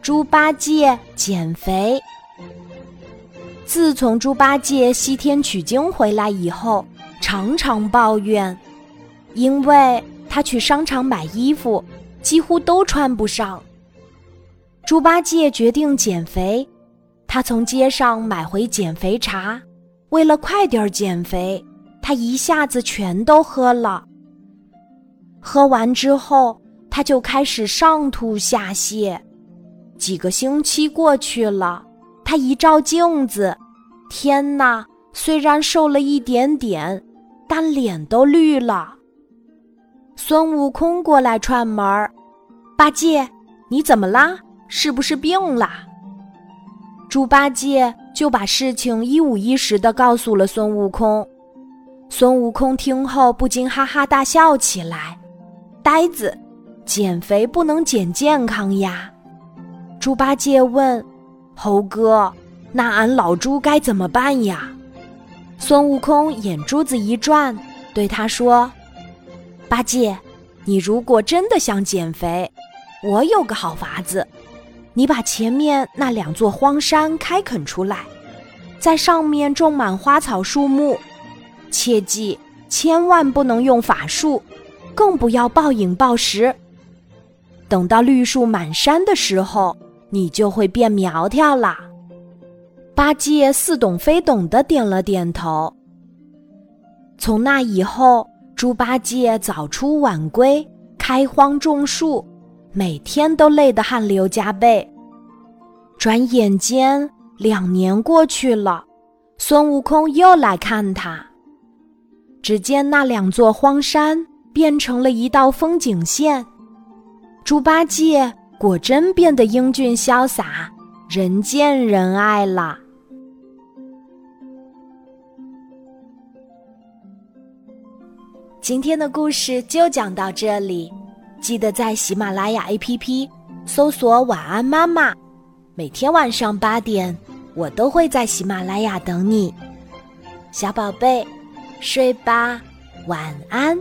猪八戒减肥。自从猪八戒西天取经回来以后，常常抱怨，因为他去商场买衣服，几乎都穿不上。猪八戒决定减肥，他从街上买回减肥茶，为了快点减肥，他一下子全都喝了。喝完之后，他就开始上吐下泻。几个星期过去了，他一照镜子。天哪！虽然瘦了一点点，但脸都绿了。孙悟空过来串门儿：“八戒，你怎么啦？是不是病了？”猪八戒就把事情一五一十的告诉了孙悟空。孙悟空听后不禁哈哈大笑起来：“呆子，减肥不能减健康呀！”猪八戒问：“猴哥。”那俺老猪该怎么办呀？孙悟空眼珠子一转，对他说：“八戒，你如果真的想减肥，我有个好法子。你把前面那两座荒山开垦出来，在上面种满花草树木，切记千万不能用法术，更不要暴饮暴食。等到绿树满山的时候，你就会变苗条啦。”八戒似懂非懂的点了点头。从那以后，猪八戒早出晚归，开荒种树，每天都累得汗流浃背。转眼间，两年过去了，孙悟空又来看他。只见那两座荒山变成了一道风景线，猪八戒果真变得英俊潇洒，人见人爱了。今天的故事就讲到这里，记得在喜马拉雅 APP 搜索“晚安妈妈”，每天晚上八点，我都会在喜马拉雅等你，小宝贝，睡吧，晚安。